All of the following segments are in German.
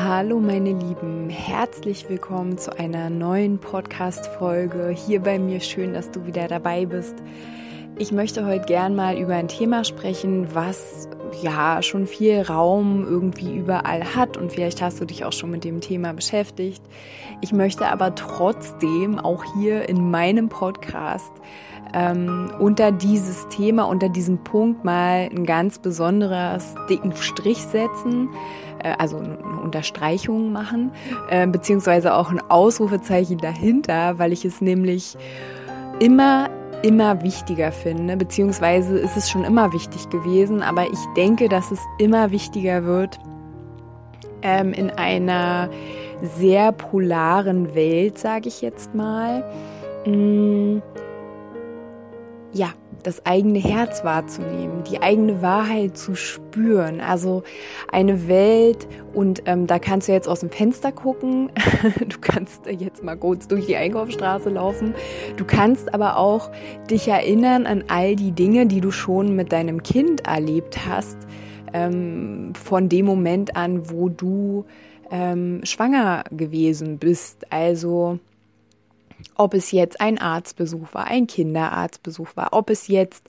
Hallo meine Lieben, herzlich willkommen zu einer neuen Podcast-Folge hier bei mir. Schön, dass du wieder dabei bist. Ich möchte heute gern mal über ein Thema sprechen, was ja schon viel Raum irgendwie überall hat und vielleicht hast du dich auch schon mit dem Thema beschäftigt. Ich möchte aber trotzdem auch hier in meinem Podcast ähm, unter dieses Thema, unter diesem Punkt mal ein ganz besonderes dicken Strich setzen äh, also eine Unterstreichung machen, äh, beziehungsweise auch ein Ausrufezeichen dahinter, weil ich es nämlich immer immer wichtiger finde, beziehungsweise ist es schon immer wichtig gewesen, aber ich denke, dass es immer wichtiger wird ähm, in einer sehr polaren Welt, sage ich jetzt mal. Mm, ja, das eigene Herz wahrzunehmen, die eigene Wahrheit zu spüren. Also eine Welt, und ähm, da kannst du jetzt aus dem Fenster gucken, du kannst jetzt mal kurz durch die Einkaufsstraße laufen, du kannst aber auch dich erinnern an all die Dinge, die du schon mit deinem Kind erlebt hast, ähm, von dem Moment an, wo du ähm, schwanger gewesen bist. Also ob es jetzt ein Arztbesuch war, ein Kinderarztbesuch war, ob es jetzt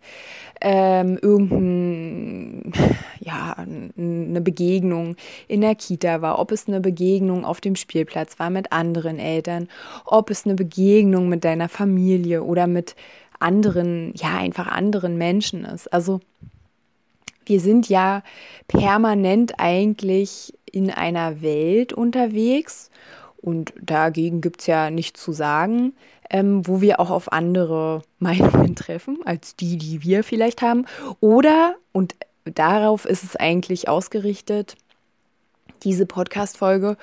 ähm, irgendein, ja, Begegnung in der Kita war, ob es eine Begegnung auf dem Spielplatz war mit anderen Eltern, ob es eine Begegnung mit deiner Familie oder mit anderen, ja, einfach anderen Menschen ist. Also wir sind ja permanent eigentlich in einer Welt unterwegs und dagegen gibt es ja nichts zu sagen, ähm, wo wir auch auf andere Meinungen treffen, als die, die wir vielleicht haben. Oder, und darauf ist es eigentlich ausgerichtet, diese Podcast-Folge,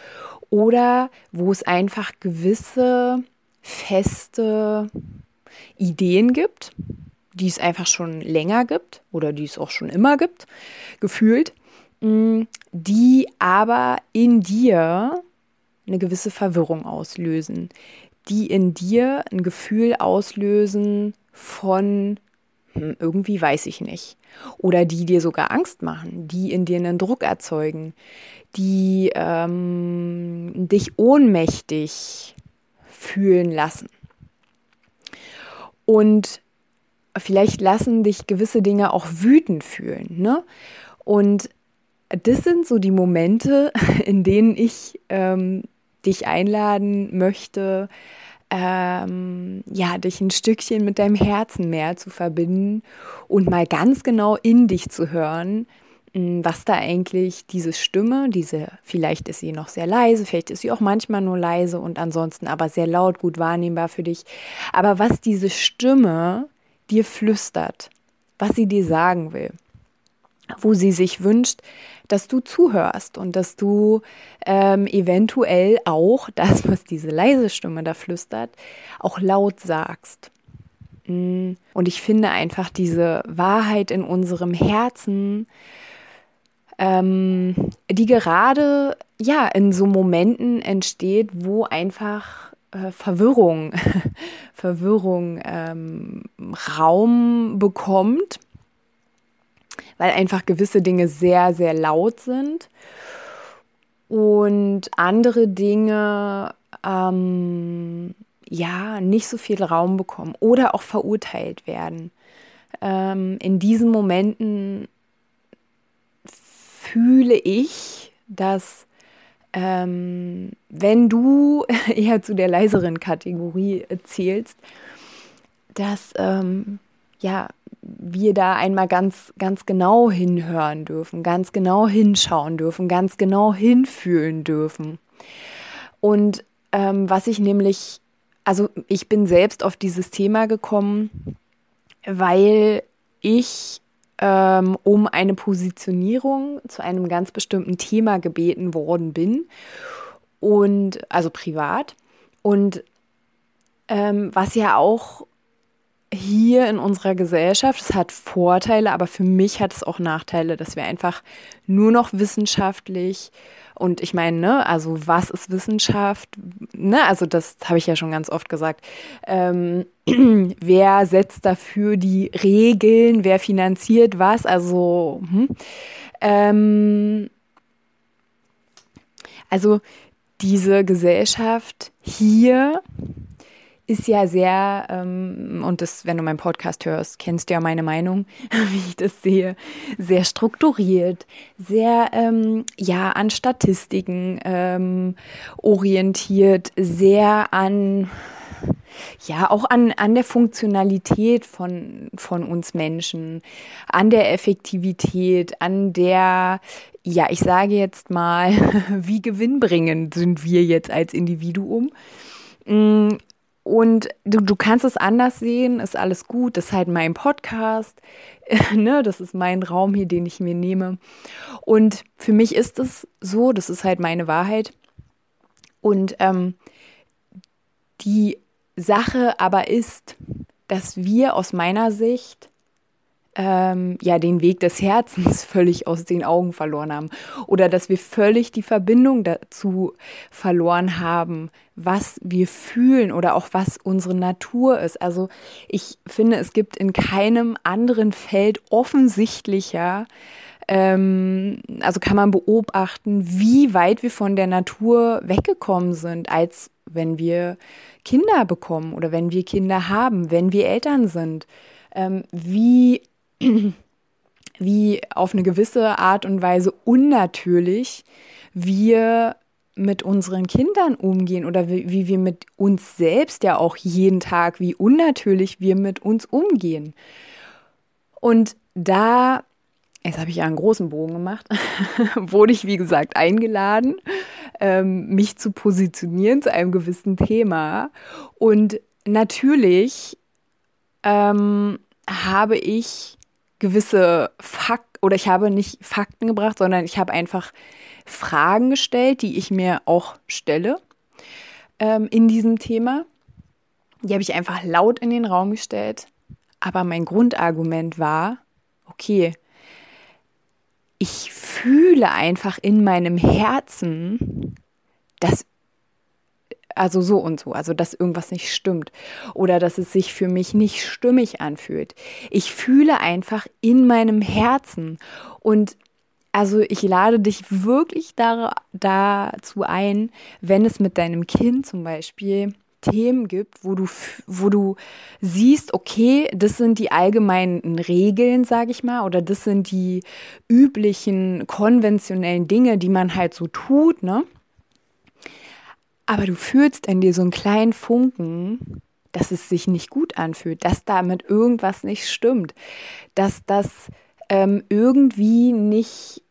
oder wo es einfach gewisse feste Ideen gibt, die es einfach schon länger gibt oder die es auch schon immer gibt, gefühlt, mm, die aber in dir eine gewisse Verwirrung auslösen, die in dir ein Gefühl auslösen von hm, irgendwie weiß ich nicht. Oder die dir sogar Angst machen, die in dir einen Druck erzeugen, die ähm, dich ohnmächtig fühlen lassen. Und vielleicht lassen dich gewisse Dinge auch wütend fühlen. Ne? Und das sind so die Momente, in denen ich ähm, dich einladen möchte, ähm, ja, dich ein Stückchen mit deinem Herzen mehr zu verbinden und mal ganz genau in dich zu hören, hm, was da eigentlich diese Stimme, diese, vielleicht ist sie noch sehr leise, vielleicht ist sie auch manchmal nur leise und ansonsten aber sehr laut, gut wahrnehmbar für dich, aber was diese Stimme dir flüstert, was sie dir sagen will wo sie sich wünscht, dass du zuhörst und dass du ähm, eventuell auch das, was diese leise Stimme da flüstert, auch laut sagst. Mm. Und ich finde einfach diese Wahrheit in unserem Herzen, ähm, die gerade ja in so Momenten entsteht, wo einfach äh, Verwirrung, Verwirrung ähm, Raum bekommt weil einfach gewisse Dinge sehr, sehr laut sind und andere Dinge ähm, ja nicht so viel Raum bekommen oder auch verurteilt werden. Ähm, in diesen Momenten fühle ich, dass ähm, wenn du eher zu der leiseren Kategorie zählst, dass ähm, ja wir da einmal ganz, ganz genau hinhören dürfen, ganz genau hinschauen dürfen, ganz genau hinfühlen dürfen. Und ähm, was ich nämlich, also ich bin selbst auf dieses Thema gekommen, weil ich ähm, um eine Positionierung zu einem ganz bestimmten Thema gebeten worden bin und also privat und ähm, was ja auch hier in unserer Gesellschaft, es hat Vorteile, aber für mich hat es auch Nachteile, dass wir einfach nur noch wissenschaftlich und ich meine, ne, also was ist Wissenschaft? Ne, also das habe ich ja schon ganz oft gesagt. Ähm, wer setzt dafür die Regeln? Wer finanziert was? Also, hm. ähm, also diese Gesellschaft hier ist ja sehr, ähm, und das, wenn du meinen Podcast hörst, kennst du ja meine Meinung, wie ich das sehe, sehr strukturiert, sehr, ähm, ja, an Statistiken ähm, orientiert, sehr an, ja, auch an, an der Funktionalität von, von uns Menschen, an der Effektivität, an der, ja, ich sage jetzt mal, wie gewinnbringend sind wir jetzt als Individuum. Mm, und du, du kannst es anders sehen, ist alles gut, das ist halt mein Podcast, ne, das ist mein Raum hier, den ich mir nehme. Und für mich ist es so, das ist halt meine Wahrheit. Und ähm, die Sache aber ist, dass wir aus meiner Sicht ähm, ja den Weg des Herzens völlig aus den Augen verloren haben oder dass wir völlig die Verbindung dazu verloren haben, was wir fühlen oder auch was unsere Natur ist. Also ich finde, es gibt in keinem anderen Feld offensichtlicher ähm, also kann man beobachten, wie weit wir von der Natur weggekommen sind, als wenn wir Kinder bekommen oder wenn wir Kinder haben, wenn wir Eltern sind. Ähm, wie wie auf eine gewisse Art und Weise unnatürlich wir mit unseren Kindern umgehen oder wie, wie, wir mit uns selbst ja auch jeden Tag, wie unnatürlich wir mit uns umgehen. Und da, jetzt habe ich ja einen großen Bogen gemacht, wurde ich, wie gesagt, eingeladen, ähm, mich zu positionieren zu einem gewissen Thema. Und natürlich ähm, habe ich gewisse Fakten oder ich habe nicht Fakten gebracht, sondern ich habe einfach Fragen gestellt, die ich mir auch stelle ähm, in diesem Thema. Die habe ich einfach laut in den Raum gestellt. Aber mein Grundargument war, okay, ich fühle einfach in meinem Herzen, dass also so und so, also dass irgendwas nicht stimmt oder dass es sich für mich nicht stimmig anfühlt. Ich fühle einfach in meinem Herzen und also ich lade dich wirklich da, dazu ein, wenn es mit deinem Kind zum Beispiel Themen gibt, wo du, wo du siehst, okay, das sind die allgemeinen Regeln, sage ich mal, oder das sind die üblichen konventionellen Dinge, die man halt so tut, ne? Aber du fühlst in dir so einen kleinen Funken, dass es sich nicht gut anfühlt, dass damit irgendwas nicht stimmt, dass das ähm, irgendwie nicht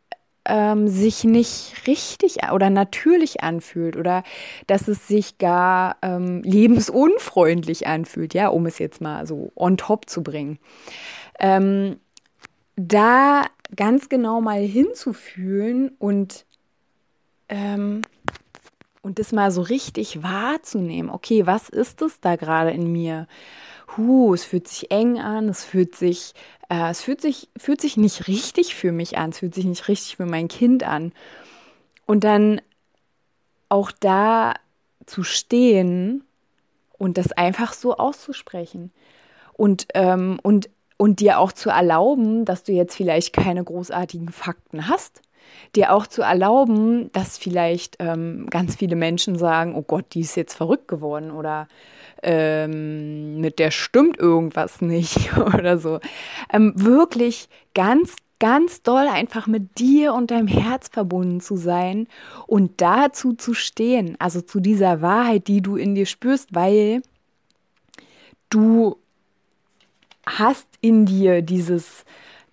ähm, sich nicht richtig oder natürlich anfühlt oder dass es sich gar ähm, lebensunfreundlich anfühlt, ja, um es jetzt mal so on top zu bringen. Ähm, da ganz genau mal hinzufühlen und ähm, und das mal so richtig wahrzunehmen. Okay, was ist es da gerade in mir? Huh, es fühlt sich eng an, es fühlt sich, äh, es fühlt sich, fühlt sich nicht richtig für mich an, es fühlt sich nicht richtig für mein Kind an. Und dann auch da zu stehen und das einfach so auszusprechen. Und, ähm, und, und dir auch zu erlauben, dass du jetzt vielleicht keine großartigen Fakten hast, dir auch zu erlauben, dass vielleicht ähm, ganz viele Menschen sagen, oh Gott, die ist jetzt verrückt geworden oder ähm, mit der stimmt irgendwas nicht oder so. Ähm, wirklich ganz, ganz doll einfach mit dir und deinem Herz verbunden zu sein und dazu zu stehen, also zu dieser Wahrheit, die du in dir spürst, weil du hast in dir dieses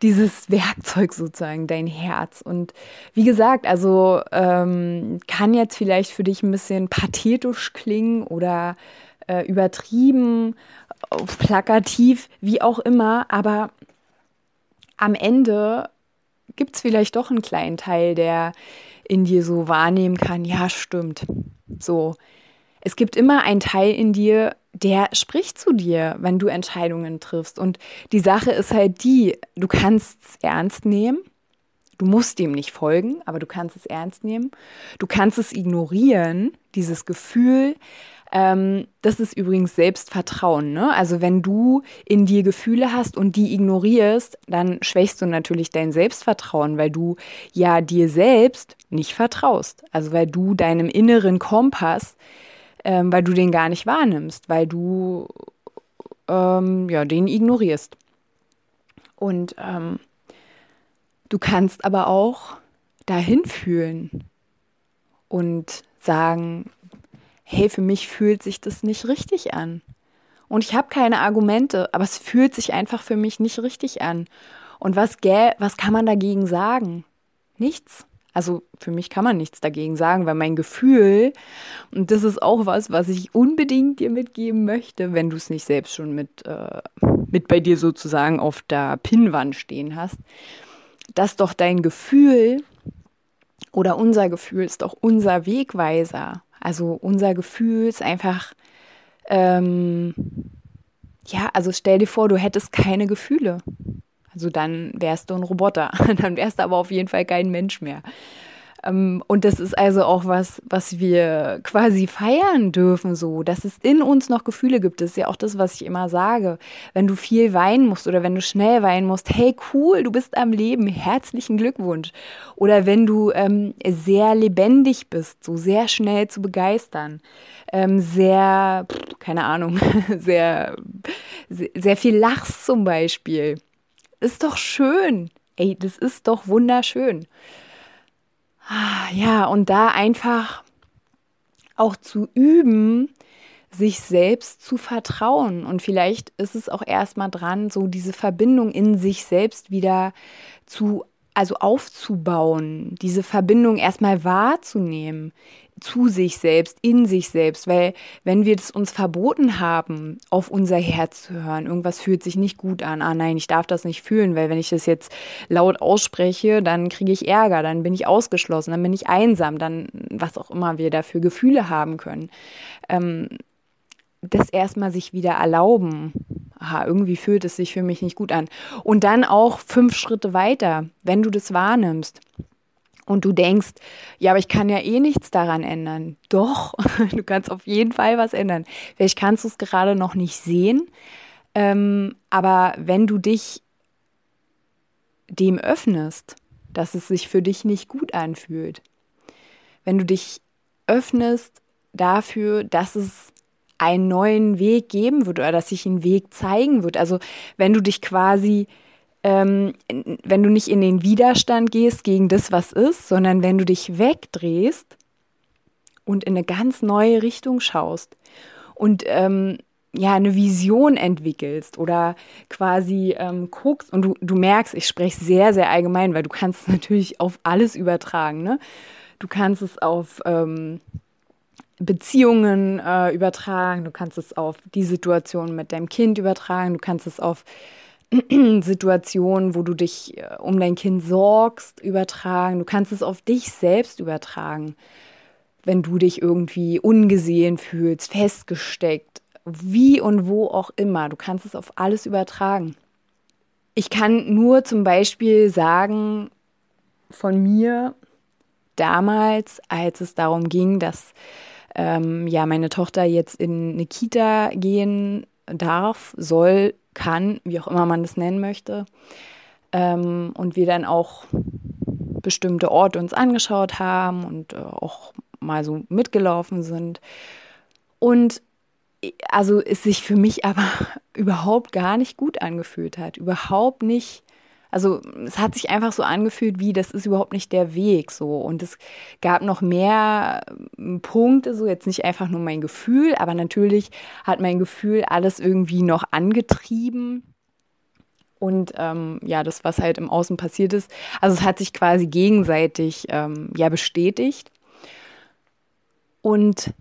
dieses Werkzeug sozusagen, dein Herz. Und wie gesagt, also ähm, kann jetzt vielleicht für dich ein bisschen pathetisch klingen oder äh, übertrieben, plakativ, wie auch immer, aber am Ende gibt es vielleicht doch einen kleinen Teil, der in dir so wahrnehmen kann, ja, stimmt. So. Es gibt immer einen Teil in dir, der spricht zu dir, wenn du Entscheidungen triffst. Und die Sache ist halt die, du kannst es ernst nehmen. Du musst dem nicht folgen, aber du kannst es ernst nehmen. Du kannst es ignorieren, dieses Gefühl. Ähm, das ist übrigens Selbstvertrauen. Ne? Also wenn du in dir Gefühle hast und die ignorierst, dann schwächst du natürlich dein Selbstvertrauen, weil du ja dir selbst nicht vertraust. Also weil du deinem inneren Kompass ähm, weil du den gar nicht wahrnimmst, weil du ähm, ja, den ignorierst. Und ähm, du kannst aber auch dahin fühlen und sagen, hey, für mich fühlt sich das nicht richtig an. Und ich habe keine Argumente, aber es fühlt sich einfach für mich nicht richtig an. Und was, was kann man dagegen sagen? Nichts. Also für mich kann man nichts dagegen sagen, weil mein Gefühl, und das ist auch was, was ich unbedingt dir mitgeben möchte, wenn du es nicht selbst schon mit, äh, mit bei dir sozusagen auf der Pinnwand stehen hast, dass doch dein Gefühl oder unser Gefühl ist doch unser Wegweiser. Also unser Gefühl ist einfach, ähm, ja, also stell dir vor, du hättest keine Gefühle. Also dann wärst du ein Roboter. dann wärst du aber auf jeden Fall kein Mensch mehr. Ähm, und das ist also auch was, was wir quasi feiern dürfen, so, dass es in uns noch Gefühle gibt. Das ist ja auch das, was ich immer sage. Wenn du viel weinen musst oder wenn du schnell weinen musst, hey, cool, du bist am Leben, herzlichen Glückwunsch. Oder wenn du ähm, sehr lebendig bist, so sehr schnell zu begeistern, ähm, sehr, keine Ahnung, sehr, sehr viel lachst zum Beispiel ist doch schön. Ey, das ist doch wunderschön. Ah, ja, und da einfach auch zu üben, sich selbst zu vertrauen. Und vielleicht ist es auch erstmal dran, so diese Verbindung in sich selbst wieder zu, also aufzubauen, diese Verbindung erstmal wahrzunehmen, zu sich selbst, in sich selbst, weil wenn wir es uns verboten haben, auf unser Herz zu hören, irgendwas fühlt sich nicht gut an, ah nein, ich darf das nicht fühlen, weil wenn ich das jetzt laut ausspreche, dann kriege ich Ärger, dann bin ich ausgeschlossen, dann bin ich einsam, dann was auch immer wir dafür Gefühle haben können. Ähm, das erstmal sich wieder erlauben. Aha, irgendwie fühlt es sich für mich nicht gut an. Und dann auch fünf Schritte weiter, wenn du das wahrnimmst und du denkst, ja, aber ich kann ja eh nichts daran ändern. Doch, du kannst auf jeden Fall was ändern. Vielleicht kannst du es gerade noch nicht sehen, ähm, aber wenn du dich dem öffnest, dass es sich für dich nicht gut anfühlt, wenn du dich öffnest dafür, dass es einen neuen Weg geben wird oder dass sich ein Weg zeigen wird, also wenn du dich quasi ähm, wenn du nicht in den Widerstand gehst gegen das, was ist, sondern wenn du dich wegdrehst und in eine ganz neue Richtung schaust und ähm, ja, eine Vision entwickelst oder quasi ähm, guckst und du, du merkst, ich spreche sehr, sehr allgemein, weil du kannst es natürlich auf alles übertragen. Ne? Du kannst es auf ähm, Beziehungen äh, übertragen, du kannst es auf die Situation mit deinem Kind übertragen, du kannst es auf Situationen, wo du dich äh, um dein Kind sorgst, übertragen. Du kannst es auf dich selbst übertragen, wenn du dich irgendwie ungesehen fühlst, festgesteckt, wie und wo auch immer. Du kannst es auf alles übertragen. Ich kann nur zum Beispiel sagen von mir damals, als es darum ging, dass ähm, ja meine Tochter jetzt in eine Kita gehen darf, soll, kann, wie auch immer man das nennen möchte. Ähm, und wir dann auch bestimmte Orte uns angeschaut haben und äh, auch mal so mitgelaufen sind. Und also es sich für mich aber überhaupt gar nicht gut angefühlt hat. Überhaupt nicht also es hat sich einfach so angefühlt, wie das ist überhaupt nicht der Weg so. Und es gab noch mehr ähm, Punkte, so jetzt nicht einfach nur mein Gefühl, aber natürlich hat mein Gefühl alles irgendwie noch angetrieben. Und ähm, ja, das, was halt im Außen passiert ist, also es hat sich quasi gegenseitig ähm, ja bestätigt. Und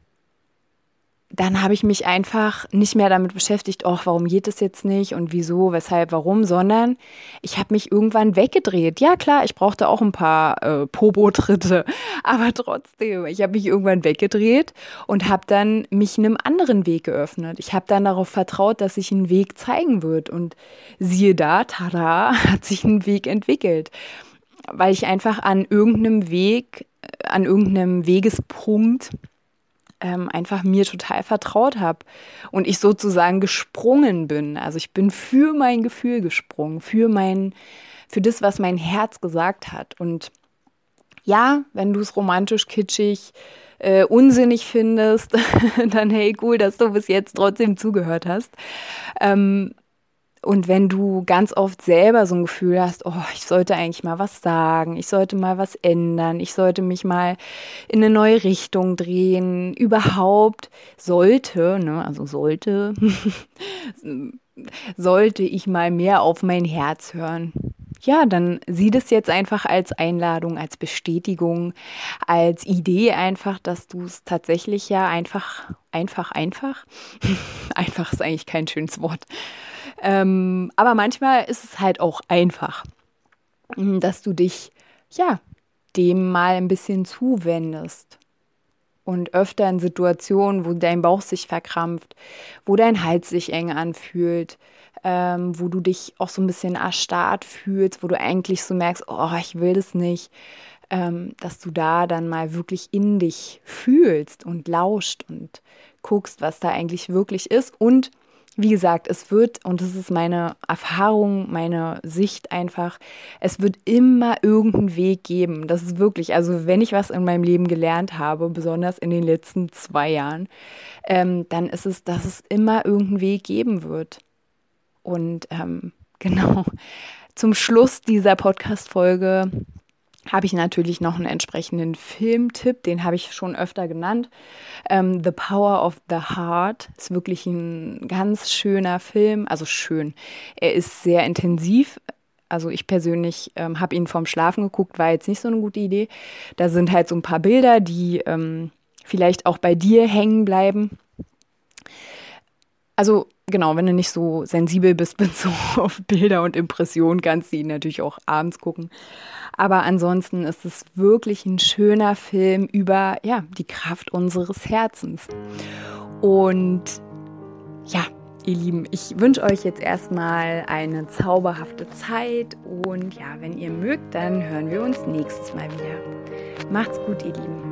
dann habe ich mich einfach nicht mehr damit beschäftigt, oh, warum geht es jetzt nicht und wieso, weshalb, warum, sondern ich habe mich irgendwann weggedreht. Ja, klar, ich brauchte auch ein paar äh, Pobo-Tritte, aber trotzdem, ich habe mich irgendwann weggedreht und habe dann mich einem anderen Weg geöffnet. Ich habe dann darauf vertraut, dass sich ein Weg zeigen wird und siehe da, tada, hat sich ein Weg entwickelt, weil ich einfach an irgendeinem Weg, äh, an irgendeinem Wegespunkt ähm, einfach mir total vertraut habe und ich sozusagen gesprungen bin. Also ich bin für mein Gefühl gesprungen, für mein, für das, was mein Herz gesagt hat. Und ja, wenn du es romantisch, kitschig, äh, unsinnig findest, dann hey, cool, dass du bis jetzt trotzdem zugehört hast. Ähm, und wenn du ganz oft selber so ein Gefühl hast, oh, ich sollte eigentlich mal was sagen, ich sollte mal was ändern, ich sollte mich mal in eine neue Richtung drehen, überhaupt sollte, ne, also sollte, sollte ich mal mehr auf mein Herz hören. Ja, dann sieh das jetzt einfach als Einladung, als Bestätigung, als Idee einfach, dass du es tatsächlich ja einfach, einfach, einfach, einfach ist eigentlich kein schönes Wort, ähm, aber manchmal ist es halt auch einfach, hm, dass du dich, ja, dem mal ein bisschen zuwendest. Und öfter in Situationen, wo dein Bauch sich verkrampft, wo dein Hals sich eng anfühlt, ähm, wo du dich auch so ein bisschen erstarrt fühlst, wo du eigentlich so merkst, oh, ich will das nicht, ähm, dass du da dann mal wirklich in dich fühlst und lauscht und guckst, was da eigentlich wirklich ist und wie gesagt, es wird, und das ist meine Erfahrung, meine Sicht einfach, es wird immer irgendeinen Weg geben. Das ist wirklich, also wenn ich was in meinem Leben gelernt habe, besonders in den letzten zwei Jahren, ähm, dann ist es, dass es immer irgendeinen Weg geben wird. Und ähm, genau, zum Schluss dieser Podcast-Folge habe ich natürlich noch einen entsprechenden Filmtipp, den habe ich schon öfter genannt. Ähm, the Power of the Heart ist wirklich ein ganz schöner Film, also schön. Er ist sehr intensiv. Also ich persönlich ähm, habe ihn vorm Schlafen geguckt, war jetzt nicht so eine gute Idee. Da sind halt so ein paar Bilder, die ähm, vielleicht auch bei dir hängen bleiben. Also genau, wenn du nicht so sensibel bist, bist so auf Bilder und Impressionen, kannst du ihn natürlich auch abends gucken. Aber ansonsten ist es wirklich ein schöner Film über ja, die Kraft unseres Herzens. Und ja, ihr Lieben, ich wünsche euch jetzt erstmal eine zauberhafte Zeit und ja, wenn ihr mögt, dann hören wir uns nächstes Mal wieder. Macht's gut, ihr Lieben.